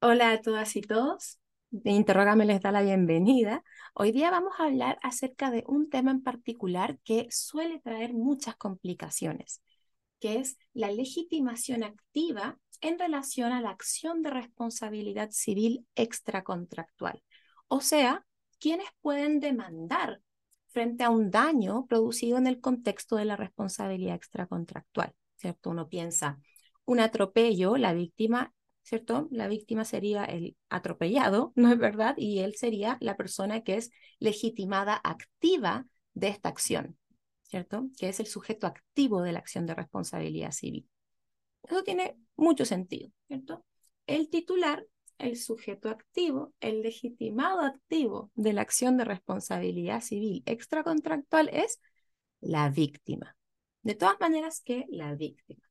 Hola a todas y todos. Interrogame les da la bienvenida. Hoy día vamos a hablar acerca de un tema en particular que suele traer muchas complicaciones, que es la legitimación activa en relación a la acción de responsabilidad civil extracontractual. O sea, quienes pueden demandar frente a un daño producido en el contexto de la responsabilidad extracontractual, ¿cierto? Uno piensa, un atropello, la víctima ¿cierto? La víctima sería el atropellado, ¿no es verdad? Y él sería la persona que es legitimada activa de esta acción, ¿cierto? Que es el sujeto activo de la acción de responsabilidad civil. Eso tiene mucho sentido, ¿cierto? El titular, el sujeto activo, el legitimado activo de la acción de responsabilidad civil extracontractual es la víctima. De todas maneras que la víctima.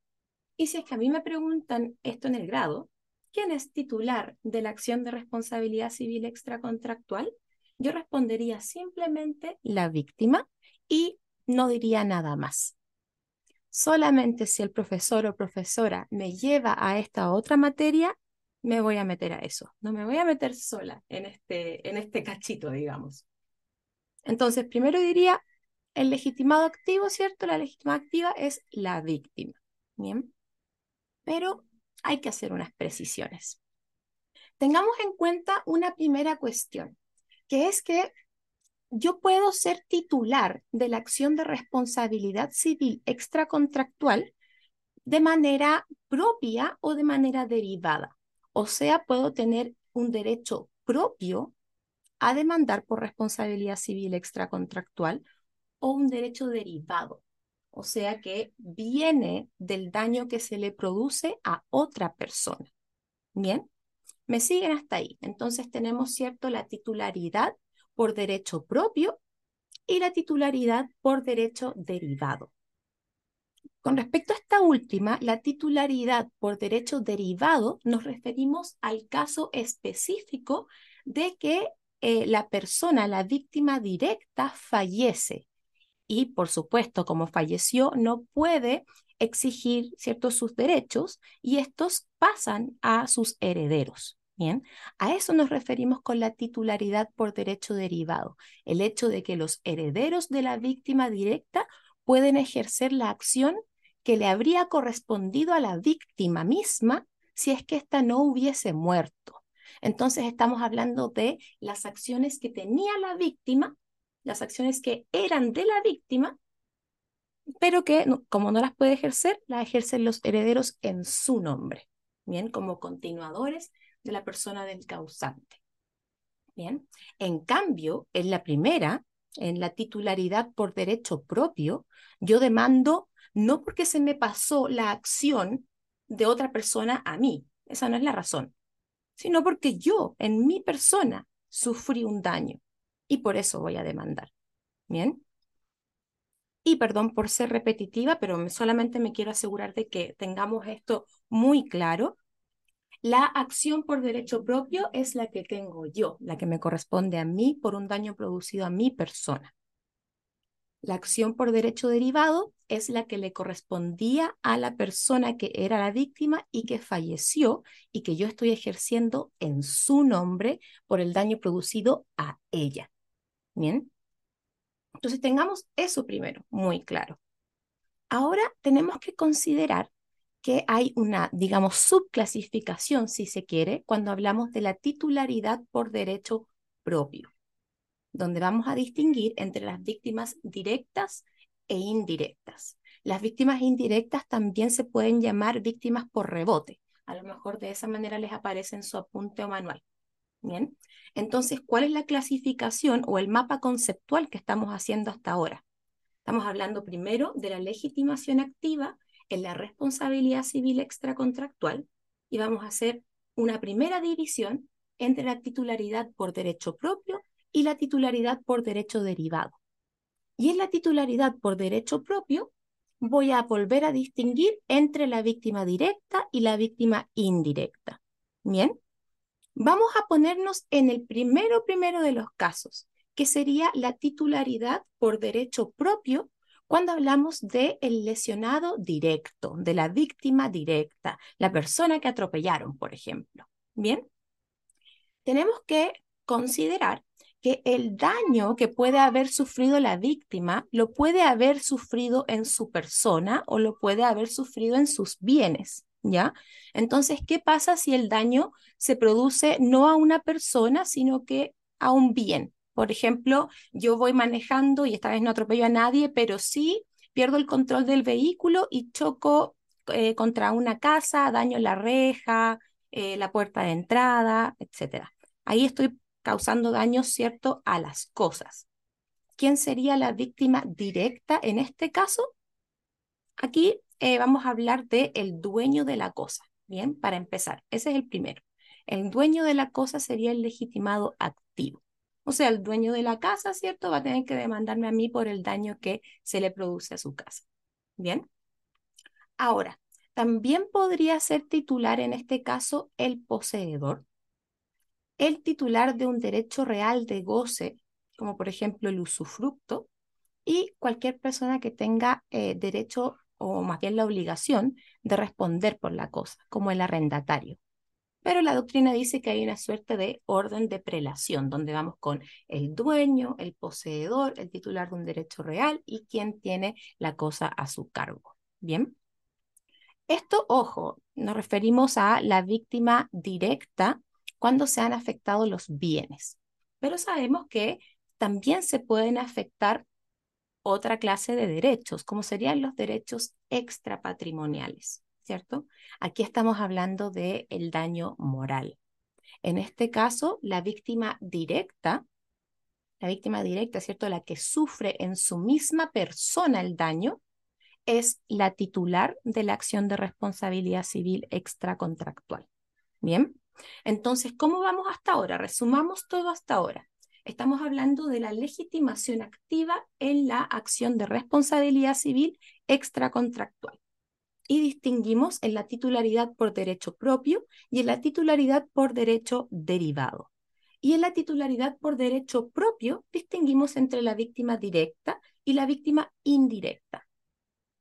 Y si es que a mí me preguntan esto en el grado, ¿quién es titular de la acción de responsabilidad civil extracontractual? Yo respondería simplemente la víctima y no diría nada más. Solamente si el profesor o profesora me lleva a esta otra materia, me voy a meter a eso. No me voy a meter sola en este, en este cachito, digamos. Entonces, primero diría, el legitimado activo, ¿cierto? La legitimada activa es la víctima. Bien. Pero hay que hacer unas precisiones. Tengamos en cuenta una primera cuestión, que es que yo puedo ser titular de la acción de responsabilidad civil extracontractual de manera propia o de manera derivada. O sea, puedo tener un derecho propio a demandar por responsabilidad civil extracontractual o un derecho derivado o sea que viene del daño que se le produce a otra persona. Bien, me siguen hasta ahí. Entonces tenemos, ¿cierto?, la titularidad por derecho propio y la titularidad por derecho derivado. Con respecto a esta última, la titularidad por derecho derivado, nos referimos al caso específico de que eh, la persona, la víctima directa, fallece y, por supuesto, como falleció, no puede exigir ciertos sus derechos y estos pasan a sus herederos. Bien, a eso nos referimos con la titularidad por derecho derivado, el hecho de que los herederos de la víctima directa pueden ejercer la acción que le habría correspondido a la víctima misma si es que ésta no hubiese muerto. Entonces estamos hablando de las acciones que tenía la víctima las acciones que eran de la víctima, pero que como no las puede ejercer, las ejercen los herederos en su nombre, bien, como continuadores de la persona del causante. Bien, en cambio, en la primera, en la titularidad por derecho propio, yo demando no porque se me pasó la acción de otra persona a mí, esa no es la razón, sino porque yo, en mi persona, sufrí un daño y por eso voy a demandar. Bien. Y perdón por ser repetitiva, pero solamente me quiero asegurar de que tengamos esto muy claro. La acción por derecho propio es la que tengo yo, la que me corresponde a mí por un daño producido a mi persona. La acción por derecho derivado es la que le correspondía a la persona que era la víctima y que falleció y que yo estoy ejerciendo en su nombre por el daño producido a ella. Bien. Entonces tengamos eso primero, muy claro. Ahora tenemos que considerar que hay una, digamos, subclasificación, si se quiere, cuando hablamos de la titularidad por derecho propio, donde vamos a distinguir entre las víctimas directas e indirectas. Las víctimas indirectas también se pueden llamar víctimas por rebote. A lo mejor de esa manera les aparece en su apunte o manual. Bien, entonces, ¿cuál es la clasificación o el mapa conceptual que estamos haciendo hasta ahora? Estamos hablando primero de la legitimación activa en la responsabilidad civil extracontractual y vamos a hacer una primera división entre la titularidad por derecho propio y la titularidad por derecho derivado. Y en la titularidad por derecho propio voy a volver a distinguir entre la víctima directa y la víctima indirecta. Bien, Vamos a ponernos en el primero primero de los casos, que sería la titularidad por derecho propio cuando hablamos de el lesionado directo, de la víctima directa, la persona que atropellaron, por ejemplo. Bien, tenemos que considerar que el daño que puede haber sufrido la víctima lo puede haber sufrido en su persona o lo puede haber sufrido en sus bienes, ¿ya? Entonces, ¿qué pasa si el daño se produce no a una persona, sino que a un bien? Por ejemplo, yo voy manejando y esta vez no atropello a nadie, pero sí pierdo el control del vehículo y choco eh, contra una casa, daño la reja, eh, la puerta de entrada, etc. Ahí estoy causando daño, ¿cierto?, a las cosas. ¿Quién sería la víctima directa en este caso? Aquí eh, vamos a hablar de el dueño de la cosa. Bien, para empezar, ese es el primero. El dueño de la cosa sería el legitimado activo. O sea, el dueño de la casa, ¿cierto? Va a tener que demandarme a mí por el daño que se le produce a su casa. Bien. Ahora, también podría ser titular en este caso el poseedor, el titular de un derecho real de goce, como por ejemplo el usufructo, y cualquier persona que tenga eh, derecho o más bien la obligación de responder por la cosa, como el arrendatario. Pero la doctrina dice que hay una suerte de orden de prelación, donde vamos con el dueño, el poseedor, el titular de un derecho real y quien tiene la cosa a su cargo. Bien. Esto, ojo, nos referimos a la víctima directa cuando se han afectado los bienes. Pero sabemos que también se pueden afectar otra clase de derechos, como serían los derechos extrapatrimoniales, ¿cierto? Aquí estamos hablando del el daño moral. En este caso, la víctima directa, la víctima directa, ¿cierto? La que sufre en su misma persona el daño, es la titular de la acción de responsabilidad civil extracontractual. Bien, entonces, ¿cómo vamos hasta ahora? Resumamos todo hasta ahora. Estamos hablando de la legitimación activa en la acción de responsabilidad civil extracontractual. Y distinguimos en la titularidad por derecho propio y en la titularidad por derecho derivado. Y en la titularidad por derecho propio distinguimos entre la víctima directa y la víctima indirecta.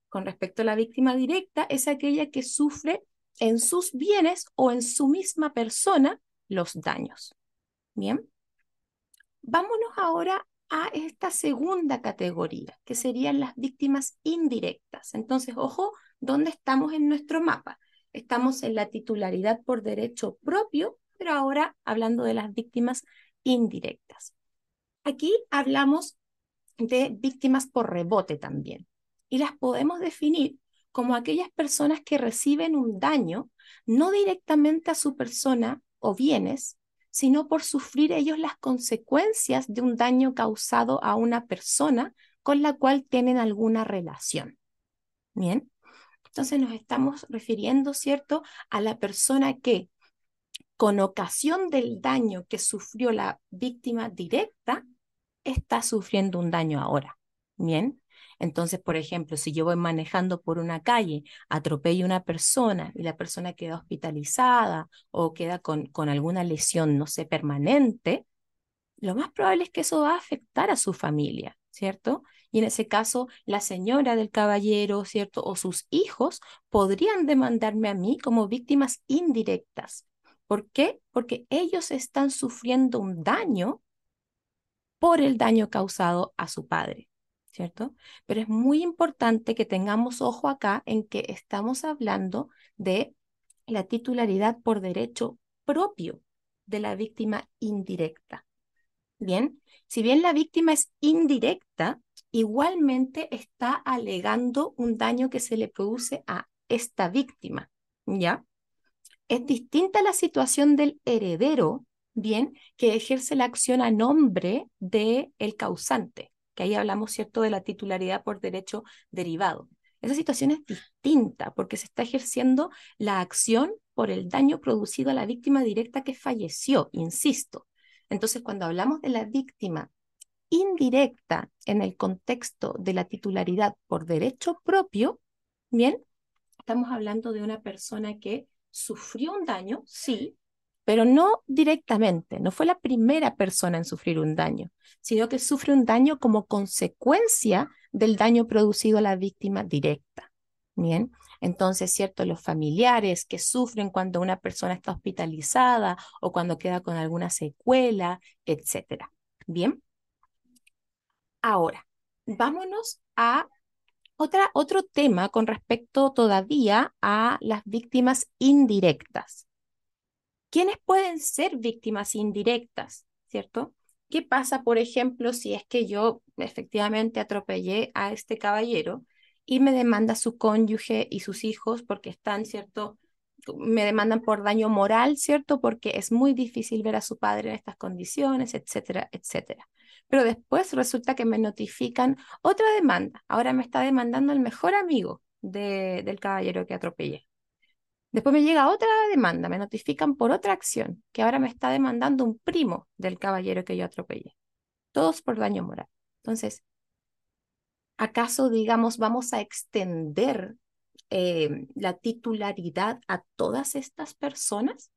Con respecto a la víctima directa, es aquella que sufre en sus bienes o en su misma persona los daños. Bien, vámonos ahora a esta segunda categoría, que serían las víctimas indirectas. Entonces, ojo, ¿dónde estamos en nuestro mapa? Estamos en la titularidad por derecho propio, pero ahora hablando de las víctimas indirectas. Aquí hablamos de víctimas por rebote también, y las podemos definir como aquellas personas que reciben un daño no directamente a su persona o bienes, sino por sufrir ellos las consecuencias de un daño causado a una persona con la cual tienen alguna relación. Bien, entonces nos estamos refiriendo, ¿cierto?, a la persona que con ocasión del daño que sufrió la víctima directa, está sufriendo un daño ahora. Bien, entonces, por ejemplo, si yo voy manejando por una calle, atropello a una persona y la persona queda hospitalizada o queda con, con alguna lesión, no sé, permanente, lo más probable es que eso va a afectar a su familia, ¿cierto? Y en ese caso, la señora del caballero, ¿cierto? O sus hijos podrían demandarme a mí como víctimas indirectas. ¿Por qué? Porque ellos están sufriendo un daño por el daño causado a su padre. ¿Cierto? Pero es muy importante que tengamos ojo acá en que estamos hablando de la titularidad por derecho propio de la víctima indirecta. Bien, si bien la víctima es indirecta, igualmente está alegando un daño que se le produce a esta víctima, ¿ya? Es distinta la situación del heredero, bien, que ejerce la acción a nombre del el causante que ahí hablamos, ¿cierto?, de la titularidad por derecho derivado. Esa situación es distinta porque se está ejerciendo la acción por el daño producido a la víctima directa que falleció, insisto. Entonces, cuando hablamos de la víctima indirecta en el contexto de la titularidad por derecho propio, bien, estamos hablando de una persona que sufrió un daño, sí, pero no directamente, no fue la primera persona en sufrir un daño, sino que sufre un daño como consecuencia del daño producido a la víctima directa. Bien, Entonces, ¿cierto? Los familiares que sufren cuando una persona está hospitalizada o cuando queda con alguna secuela, etcétera. Bien. Ahora, vámonos a otra, otro tema con respecto todavía a las víctimas indirectas. ¿Quiénes pueden ser víctimas indirectas? ¿Cierto? ¿Qué pasa, por ejemplo, si es que yo efectivamente atropellé a este caballero y me demanda su cónyuge y sus hijos porque están, ¿cierto? Me demandan por daño moral, ¿cierto? Porque es muy difícil ver a su padre en estas condiciones, etcétera, etcétera. Pero después resulta que me notifican otra demanda. Ahora me está demandando el mejor amigo del caballero que atropellé. Después me llega otra demanda, me notifican por otra acción, que ahora me está demandando un primo del caballero que yo atropellé. Todos por daño moral. Entonces, ¿acaso, digamos, vamos a extender eh, la titularidad a todas estas personas?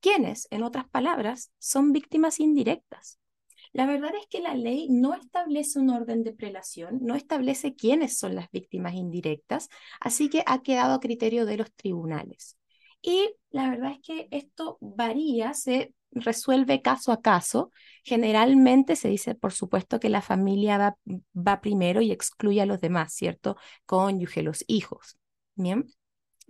¿Quiénes, en otras palabras, son víctimas indirectas? La verdad es que la ley no establece un orden de prelación, no establece quiénes son las víctimas indirectas, así que ha quedado a criterio de los tribunales. Y la verdad es que esto varía, se resuelve caso a caso. Generalmente se dice, por supuesto, que la familia va, primero y excluye a los demás, ¿cierto? Cónyuge, los hijos. Bien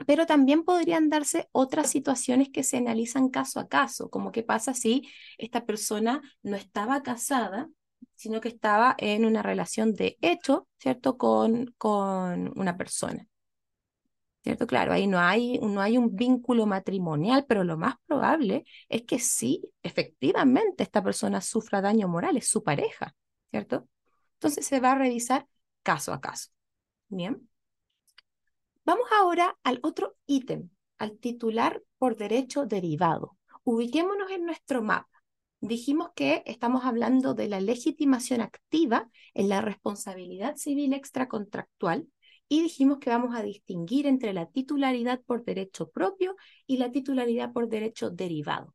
pero también podrían darse otras situaciones que se analizan caso a caso, como qué pasa si esta persona no estaba casada, sino que estaba en una relación de hecho, ¿cierto?, con, con una persona. ¿Cierto? Claro, ahí no hay, no hay un vínculo matrimonial, pero lo más probable es que sí, efectivamente, esta persona sufra daño moral, es su pareja, ¿cierto? Entonces se va a revisar caso a caso. Bien. Vamos ahora al otro ítem, al titular por derecho derivado. Ubiquémonos en nuestro mapa. Dijimos que estamos hablando de la legitimación activa en la responsabilidad civil extracontractual y dijimos que vamos a distinguir entre la titularidad por derecho propio y la titularidad por derecho derivado.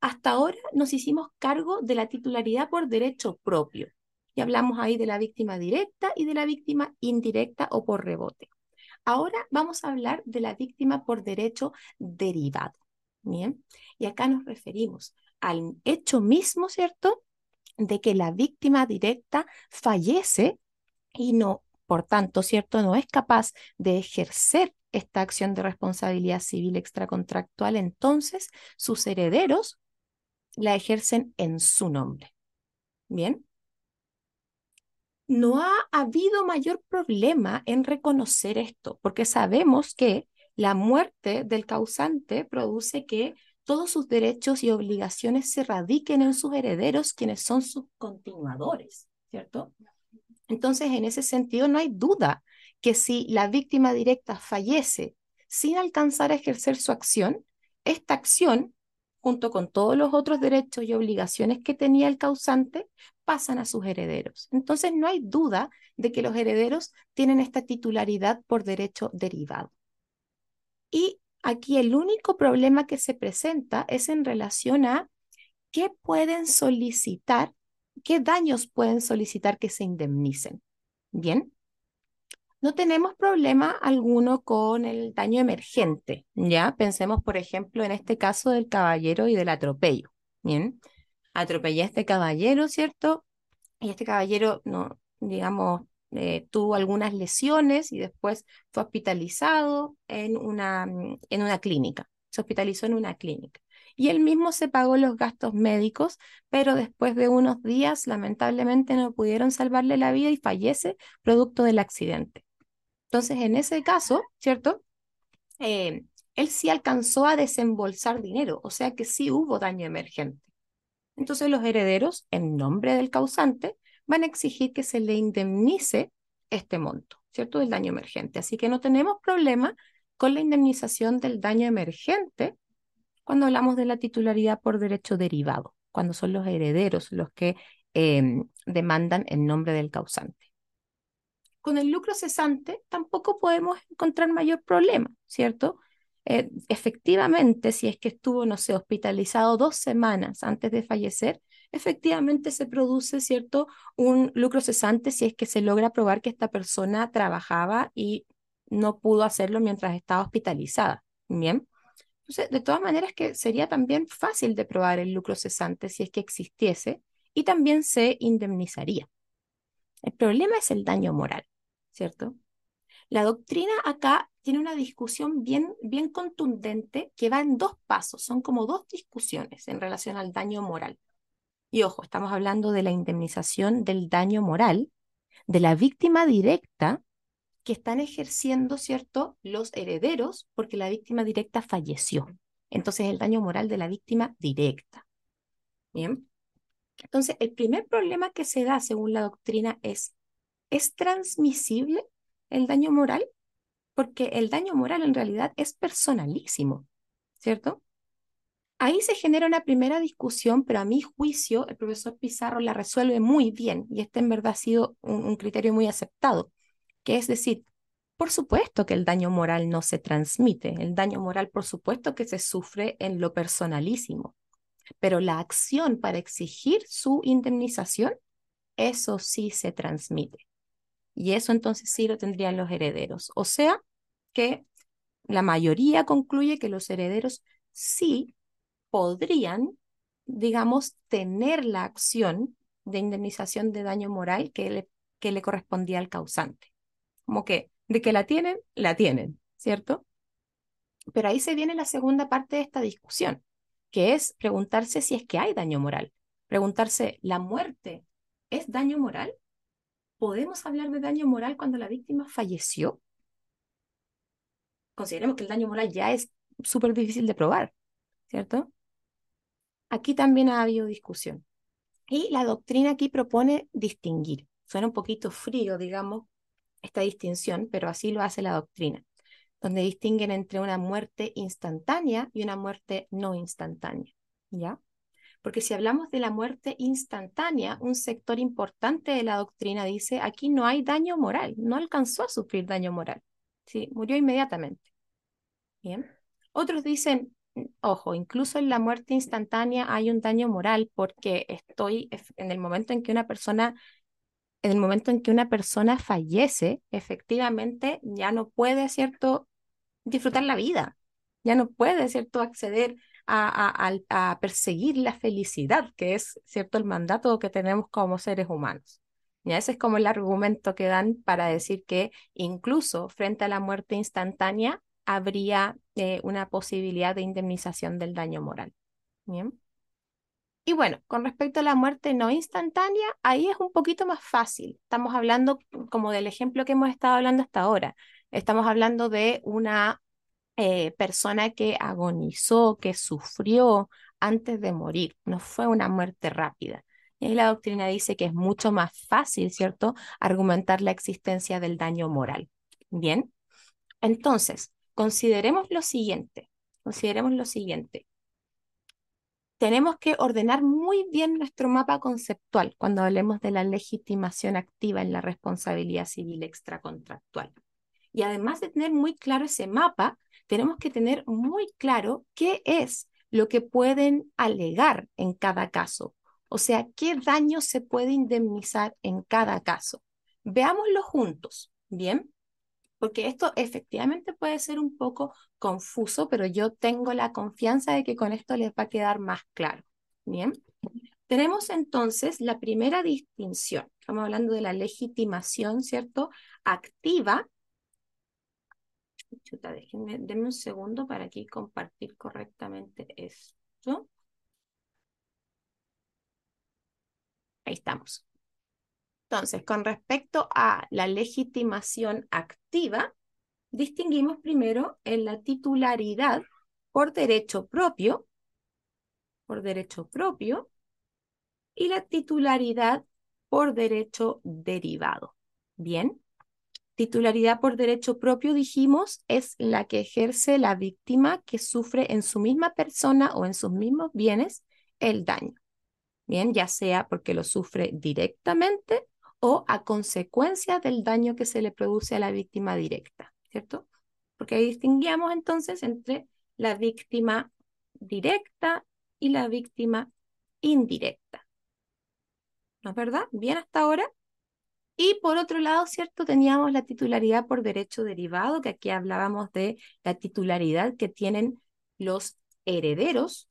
Hasta ahora nos hicimos cargo de la titularidad por derecho propio y hablamos ahí de la víctima directa y de la víctima indirecta o por rebote. Ahora vamos a hablar de la víctima por derecho derivado. Bien, y acá nos referimos al hecho mismo, ¿cierto? De que la víctima directa fallece y no, por tanto, ¿cierto? No es capaz de ejercer esta acción de responsabilidad civil extracontractual, entonces sus herederos la ejercen en su nombre. Bien, no ha habido mayor problema en reconocer esto, porque sabemos que la muerte del causante produce que todos sus derechos y obligaciones se radiquen en sus herederos, quienes son sus continuadores, ¿cierto? Entonces, en ese sentido, no hay duda que si la víctima directa fallece sin alcanzar a ejercer su acción, esta acción junto con todos los otros derechos y obligaciones que tenía el causante, pasan a sus herederos. Entonces no hay duda de que los herederos tienen esta titularidad por derecho derivado. Y aquí el único problema que se presenta es en relación a qué pueden solicitar, qué daños pueden solicitar que se indemnicen. Bien, no tenemos problema alguno con el daño emergente, ¿ya? Pensemos, por ejemplo, en este caso del caballero y del atropello, ¿bien? Atropellé a este caballero, ¿cierto? Y este caballero, no, digamos, eh, tuvo algunas lesiones y después fue hospitalizado en una, mm, en una clínica, se hospitalizó en una clínica. Y él mismo se pagó los gastos médicos, pero después de unos días, lamentablemente, no pudieron salvarle la vida y fallece producto del accidente. Entonces, en ese caso, ¿cierto? Eh, él sí alcanzó a desembolsar dinero, o sea que sí hubo daño emergente. Entonces, los herederos, en nombre del causante, van a exigir que se le indemnice este monto, ¿cierto? Del daño emergente. Así que no tenemos problema con la indemnización del daño emergente cuando hablamos de la titularidad por derecho derivado, cuando son los herederos los que em, demandan en nombre del causante con el lucro cesante tampoco podemos encontrar mayor problema, ¿cierto? Eh, efectivamente, si es que estuvo, no sé, hospitalizado dos semanas antes de fallecer, efectivamente se produce, ¿cierto?, un lucro cesante si es que se logra probar que esta persona trabajaba y no pudo hacerlo mientras estaba hospitalizada. Bien. Entonces, de todas maneras que sería también fácil de probar el lucro cesante si es que existiese y también se indemnizaría. El problema es el daño moral, ¿cierto? La doctrina acá tiene una discusión bien, bien contundente que va en dos pasos, son como dos discusiones en relación al daño moral. Y ojo, estamos hablando de la indemnización del daño moral de la víctima directa que están ejerciendo, ¿cierto?, los herederos porque la víctima directa falleció. Entonces, el daño moral de la víctima directa. Bien. Entonces, el primer problema que se da según la doctrina es, ¿es transmisible el daño moral? Porque el daño moral en realidad es personalísimo, ¿cierto? Ahí se genera una primera discusión, pero a mi juicio el profesor Pizarro la resuelve muy bien y este en verdad ha sido un, criterio muy aceptado, que es decir, por supuesto que el daño moral no se transmite, el daño moral por supuesto que se sufre en lo personalísimo, pero la acción para exigir su indemnización, eso sí se transmite. Y eso entonces sí lo tendrían los herederos. O sea que la mayoría concluye que los herederos sí podrían, digamos, tener la acción de indemnización de daño moral que le, que le correspondía al causante. Como que de que la tienen, la tienen, ¿cierto? Pero ahí se viene la segunda parte de esta discusión, que es preguntarse si es que hay daño moral. Preguntarse, ¿la muerte es daño moral? ¿Podemos hablar de daño moral cuando la víctima falleció? Consideremos que el daño moral ya es súper difícil de probar, ¿cierto? Aquí también ha habido discusión. Y la doctrina aquí propone distinguir. Suena un poquito frío, digamos, esta distinción, pero así lo hace la doctrina, donde distinguen entre una muerte instantánea y una muerte no instantánea. ¿Ya? Porque si hablamos de la muerte instantánea, un sector importante de la doctrina dice, aquí no hay daño moral, no alcanzó a sufrir daño moral. Sí, murió inmediatamente. Bien. Otros dicen, ojo, incluso en la muerte instantánea hay un daño moral porque estoy en el momento en que una persona en el momento en que una persona fallece, efectivamente ya no puede, ¿cierto?, disfrutar la vida, ya no puede, ¿cierto?, acceder a, perseguir la felicidad, que es, ¿cierto?, el mandato que tenemos como seres humanos. Y ese es como el argumento que dan para decir que incluso frente a la muerte instantánea habría eh, una posibilidad de indemnización del daño moral. Bien. Y bueno, con respecto a la muerte no instantánea, ahí es un poquito más fácil. Estamos hablando como del ejemplo que hemos estado hablando hasta ahora. Estamos hablando de una eh, persona que agonizó, que sufrió antes de morir. No fue una muerte rápida. Y la doctrina dice que es mucho más fácil, ¿cierto?, argumentar la existencia del daño moral. Bien, entonces, consideremos lo siguiente, consideremos lo siguiente. Tenemos que ordenar muy bien nuestro mapa conceptual cuando hablemos de la legitimación activa en la responsabilidad civil extracontractual. Y además de tener muy claro ese mapa, tenemos que tener muy claro qué es lo que pueden alegar en cada caso. O sea, qué daño se puede indemnizar en cada caso. Veámoslo juntos, ¿bien? porque esto efectivamente puede ser un poco confuso, pero yo tengo la confianza de que con esto les va a quedar más claro. Bien, tenemos entonces la primera distinción. Estamos hablando de la legitimación, ¿cierto? Activa. Chuta, déjenme, denme un segundo para aquí compartir correctamente esto. Ahí estamos. Entonces, con respecto a la legitimación activa, distinguimos primero en la titularidad por derecho propio, por derecho propio, y la titularidad por derecho derivado. Bien, titularidad por derecho propio, dijimos, es la que ejerce la víctima que sufre en su misma persona o en sus mismos bienes el daño. Bien, ya sea porque lo sufre directamente o a consecuencia del daño que se le produce a la víctima directa, ¿cierto? Porque ahí distinguíamos entonces entre la víctima directa y la víctima indirecta. ¿No es verdad? ¿Bien hasta ahora? Y por otro lado, ¿cierto? Teníamos la titularidad por derecho derivado, que aquí hablábamos de la titularidad que tienen los herederos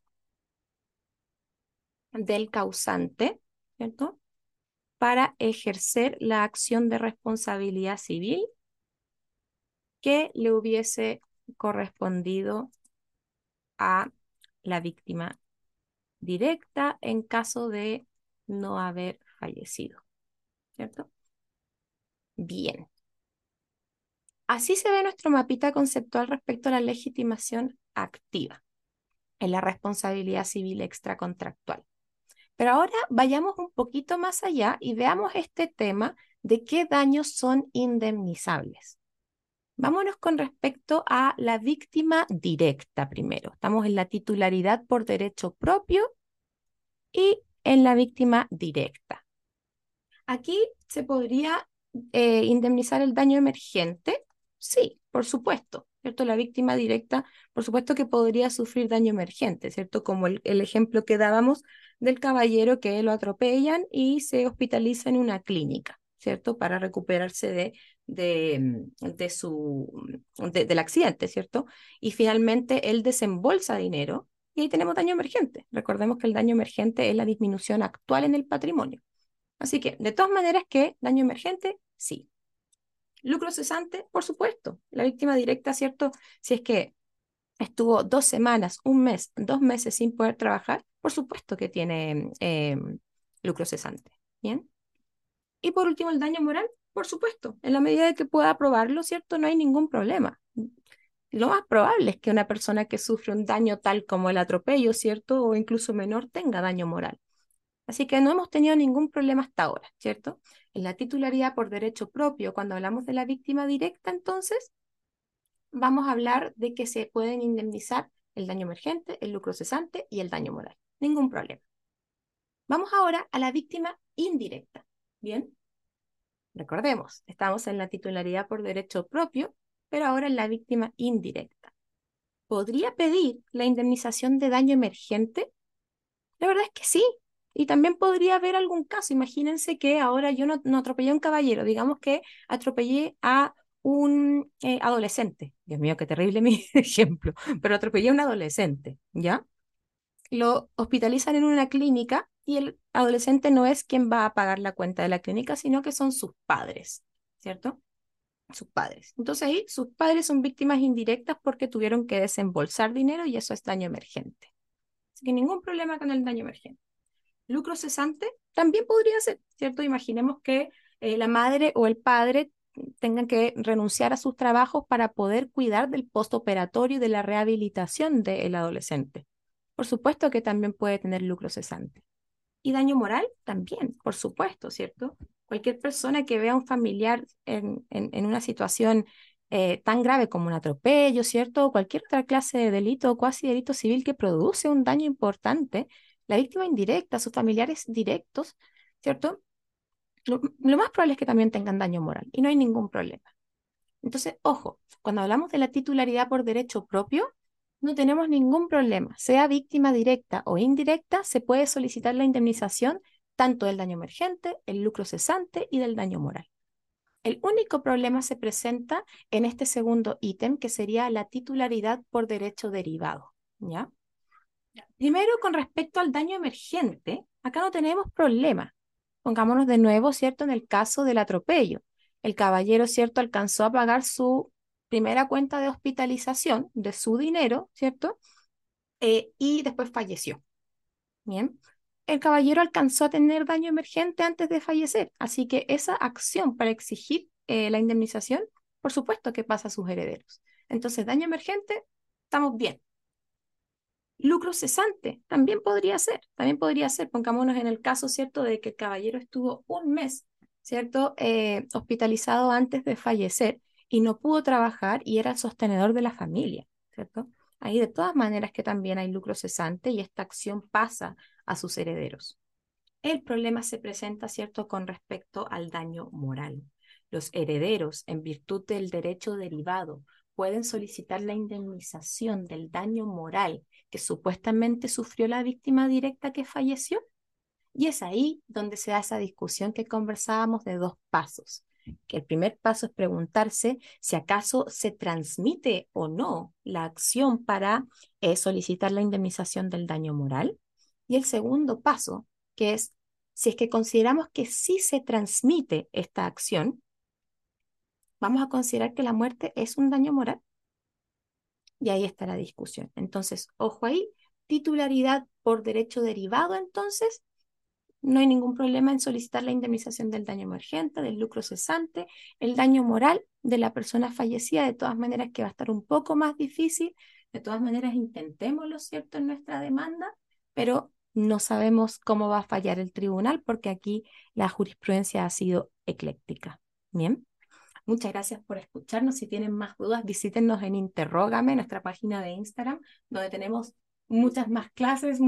del causante, ¿cierto? Para ejercer la acción de responsabilidad civil que le hubiese correspondido a la víctima directa en caso de no haber fallecido, ¿cierto? Bien. Así se ve nuestro mapita conceptual respecto a la legitimación activa en la responsabilidad civil extracontractual. Pero ahora vayamos un poquito más allá y veamos este tema de qué daños son indemnizables. Vámonos con respecto a la víctima directa primero. Estamos en la titularidad por derecho propio y en la víctima directa. Aquí se podría eh, indemnizar el daño emergente. Sí, por supuesto. ¿cierto? La víctima directa, por supuesto que podría sufrir daño emergente, ¿cierto? Como el, ejemplo que dábamos del caballero que lo atropellan y se hospitaliza en una clínica, ¿cierto? Para recuperarse de, de, de su, del accidente, ¿cierto? Y finalmente él desembolsa dinero y ahí tenemos daño emergente. Recordemos que el daño emergente es la disminución actual en el patrimonio. Así que, de todas maneras, que daño emergente, sí. Lucro cesante, por supuesto. La víctima directa, ¿cierto? Si es que estuvo dos semanas, un mes, dos meses sin poder trabajar, por supuesto que tiene em, lucro cesante. ¿Bien? Y por último, el daño moral, por supuesto. En la medida de que pueda probarlo, ¿cierto? No hay ningún problema. Lo más probable es que una persona que sufre un daño tal como el atropello, ¿cierto? O incluso menor, tenga daño moral. Así que no hemos tenido ningún problema hasta ahora, ¿cierto? En la titularidad por derecho propio, cuando hablamos de la víctima directa, entonces, vamos a hablar de que se pueden indemnizar el daño emergente, el lucro cesante y el daño moral. Ningún problema. Vamos ahora a la víctima indirecta. Bien. Recordemos, estamos en la titularidad por derecho propio, pero ahora en la víctima indirecta. ¿Podría pedir la indemnización de daño emergente? La verdad es que sí, y también podría haber algún caso, imagínense que ahora yo no, atropellé a un caballero, digamos que atropellé a un eh, adolescente. Dios mío, qué terrible mi ejemplo, pero atropellé a un adolescente, ¿ya? Lo hospitalizan en una clínica y el adolescente no es quien va a pagar la cuenta de la clínica, sino que son sus padres, ¿cierto? Sus padres. Entonces ahí sus padres son víctimas indirectas porque tuvieron que desembolsar dinero y eso es daño emergente. Así que ningún problema con el daño emergente lucro cesante también podría ser, ¿cierto? Imaginemos que eh, la madre o el padre tengan que renunciar a sus trabajos para poder cuidar del postoperatorio y de la rehabilitación del adolescente. Por supuesto que también puede tener lucro cesante. Y daño moral también, por supuesto, ¿cierto? Cualquier persona que vea a un familiar en, en, una situación eh, tan grave como un atropello, ¿cierto? O cualquier otra clase de delito o cuasi delito civil que produce un daño importante, la víctima indirecta, sus familiares directos, ¿cierto? Lo, más probable es que también tengan daño moral y no hay ningún problema. Entonces, ojo, cuando hablamos de la titularidad por derecho propio, no tenemos ningún problema. Sea víctima directa o indirecta, se puede solicitar la indemnización tanto del daño emergente, el lucro cesante y del daño moral. El único problema se presenta en este segundo ítem, que sería la titularidad por derecho derivado. ¿ya? Primero, con respecto al daño emergente, acá no tenemos problema. Pongámonos de nuevo, ¿cierto? En el caso del atropello. El caballero, ¿cierto? Alcanzó a pagar su primera cuenta de hospitalización de su dinero, ¿cierto? Eh, y después falleció. Bien. El caballero alcanzó a tener daño emergente antes de fallecer, así que esa acción para exigir eh, la indemnización, por supuesto que pasa a sus herederos. Entonces, daño emergente, estamos bien. Lucro cesante, también podría ser, también podría ser, pongámonos en el caso, ¿cierto?, de que el caballero estuvo un mes, ¿cierto?, eh, hospitalizado antes de fallecer y no pudo trabajar y era el sostenedor de la familia, ¿cierto? Ahí de todas maneras que también hay lucro cesante y esta acción pasa a sus herederos. El problema se presenta, ¿cierto?, con respecto al daño moral. Los herederos, en virtud del derecho derivado, pueden solicitar la indemnización del daño moral que supuestamente sufrió la víctima directa que falleció. Y es ahí donde se da esa discusión que conversábamos de dos pasos. Que el primer paso es preguntarse si acaso se transmite o no la acción para eh, solicitar la indemnización del daño moral. Y el segundo paso, que es si es que consideramos que sí se transmite esta acción, vamos a considerar que la muerte es un daño moral. Y ahí está la discusión. Entonces, ojo ahí, titularidad por derecho derivado, entonces, no hay ningún problema en solicitar la indemnización del daño emergente, del lucro cesante, el daño moral de la persona fallecida, de todas maneras que va a estar un poco más difícil, de todas maneras intentémoslo, ¿cierto?, en nuestra demanda, pero no sabemos cómo va a fallar el tribunal porque aquí la jurisprudencia ha sido ecléctica. Bien. Muchas gracias por escucharnos. Si tienen más dudas, visítenos en Interrógame, nuestra página de Instagram, donde tenemos muchas más clases,